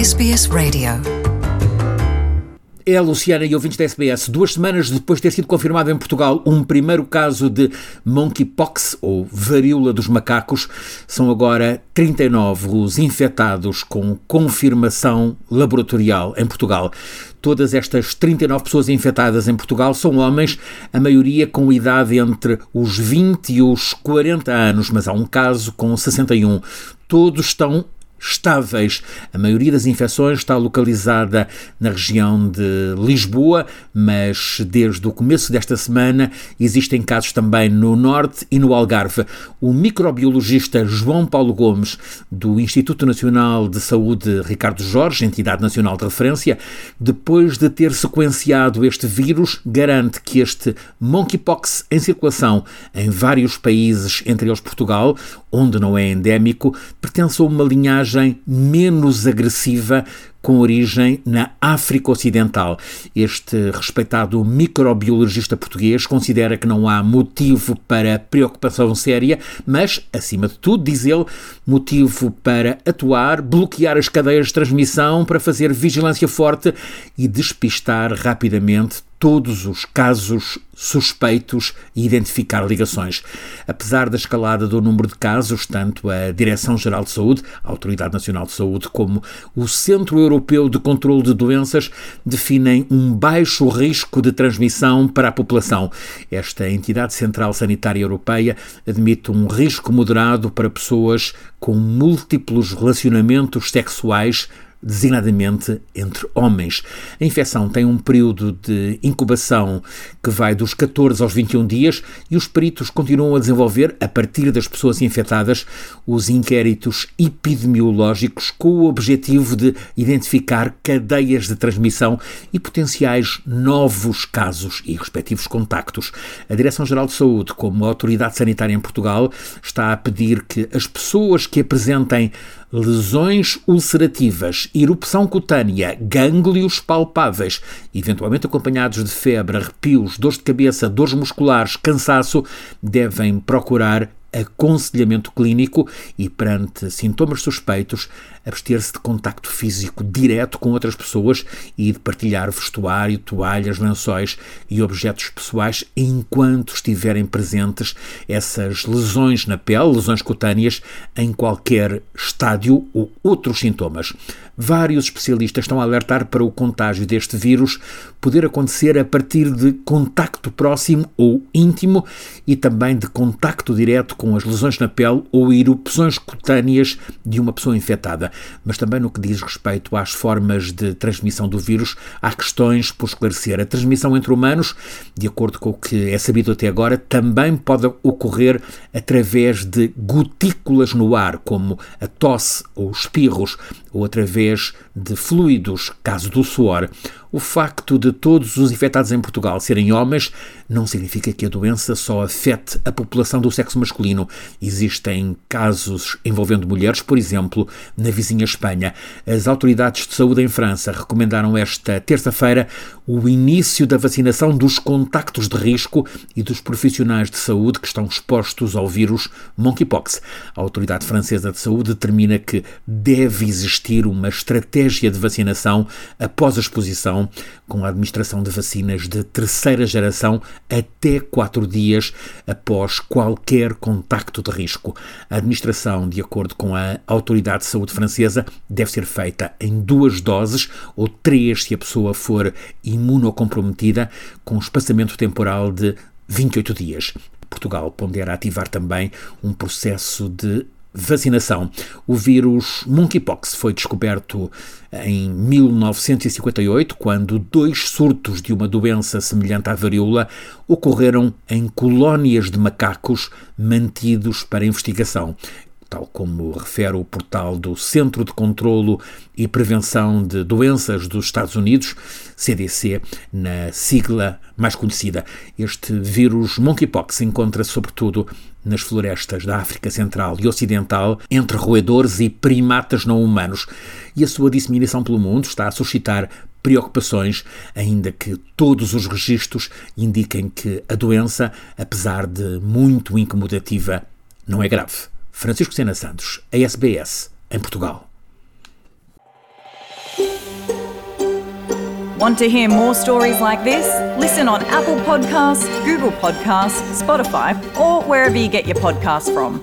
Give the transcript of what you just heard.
SBS Radio. É a Luciana e ouvintes da SBS. Duas semanas depois de ter sido confirmado em Portugal um primeiro caso de monkeypox, ou varíola dos macacos, são agora 39 os infectados com confirmação laboratorial em Portugal. Todas estas 39 pessoas infectadas em Portugal são homens, a maioria com idade entre os 20 e os 40 anos, mas há um caso com 61. Todos estão estáveis. A maioria das infecções está localizada na região de Lisboa, mas desde o começo desta semana existem casos também no Norte e no Algarve. O microbiologista João Paulo Gomes, do Instituto Nacional de Saúde Ricardo Jorge, entidade nacional de referência, depois de ter sequenciado este vírus, garante que este monkeypox em circulação em vários países, entre eles Portugal, onde não é endémico, pertence a uma linhagem menos agressiva com origem na África Ocidental. Este respeitado microbiologista português considera que não há motivo para preocupação séria, mas, acima de tudo, diz ele, motivo para atuar, bloquear as cadeias de transmissão, para fazer vigilância forte e despistar rapidamente todos os casos suspeitos e identificar ligações. Apesar da escalada do número de casos, tanto a Direção-Geral de Saúde, a Autoridade Nacional de Saúde, como o Centro Europeu de Controlo de Doenças definem um baixo risco de transmissão para a população. Esta entidade central sanitária europeia admite um risco moderado para pessoas com múltiplos relacionamentos sexuais designadamente entre homens. A infecção tem um período de incubação que vai dos 14 aos 21 dias e os peritos continuam a desenvolver, a partir das pessoas infectadas, os inquéritos epidemiológicos com o objetivo de identificar cadeias de transmissão e potenciais novos casos e respectivos contactos. A Direção-Geral de Saúde, como autoridade sanitária em Portugal, está a pedir que as pessoas que apresentem lesões ulcerativas, erupção cutânea, gânglios palpáveis, eventualmente acompanhados de febre, arrepios, dores de cabeça, dores musculares, cansaço, devem procurar aconselhamento clínico e, perante sintomas suspeitos, abster-se de contacto físico direto com outras pessoas e de partilhar vestuário, toalhas, lençóis e objetos pessoais enquanto estiverem presentes essas lesões na pele, lesões cutâneas, em qualquer estádio ou outros sintomas. Vários especialistas estão a alertar para o contágio deste vírus poder acontecer a partir de contacto próximo ou íntimo e também de contacto direto com as lesões na pele ou erupções cutâneas de uma pessoa infectada. Mas também no que diz respeito às formas de transmissão do vírus, há questões por esclarecer. A transmissão entre humanos, de acordo com o que é sabido até agora, também pode ocorrer através de gotículas no ar, como a tosse ou espirros, ou através de fluidos, caso do suor. O facto de todos os infectados em Portugal serem homens não significa que a doença só afete a população do sexo masculino. Existem casos envolvendo mulheres, por exemplo, na vizinha Espanha. As autoridades de saúde em França recomendaram esta terça-feira o início da vacinação dos contactos de risco e dos profissionais de saúde que estão expostos ao vírus monkeypox. A autoridade francesa de saúde determina que deve existir uma estratégia de vacinação após a exposição com a administração de vacinas de terceira geração até quatro dias após qualquer contacto de risco. A administração, de acordo com a Autoridade de Saúde Francesa, deve ser feita em duas doses ou três se a pessoa for imunocomprometida, com espaçamento temporal de 28 dias. Portugal pondera ativar também um processo de vacinação. O vírus monkeypox foi descoberto em 1958, quando dois surtos de uma doença semelhante à varíola ocorreram em colónias de macacos mantidos para investigação tal como refere o portal do Centro de Controlo e Prevenção de Doenças dos Estados Unidos, CDC, na sigla mais conhecida. Este vírus monkeypox encontra-se sobretudo nas florestas da África Central e Ocidental, entre roedores e primatas não humanos, e a sua disseminação pelo mundo está a suscitar preocupações, ainda que todos os registros indiquem que a doença, apesar de muito incomodativa, não é grave. Francisco Sena Santos, a SBS, em Portugal. Want to hear more stories like this? Listen on Apple Podcasts, Google Podcasts, Spotify, or wherever you get your podcasts from.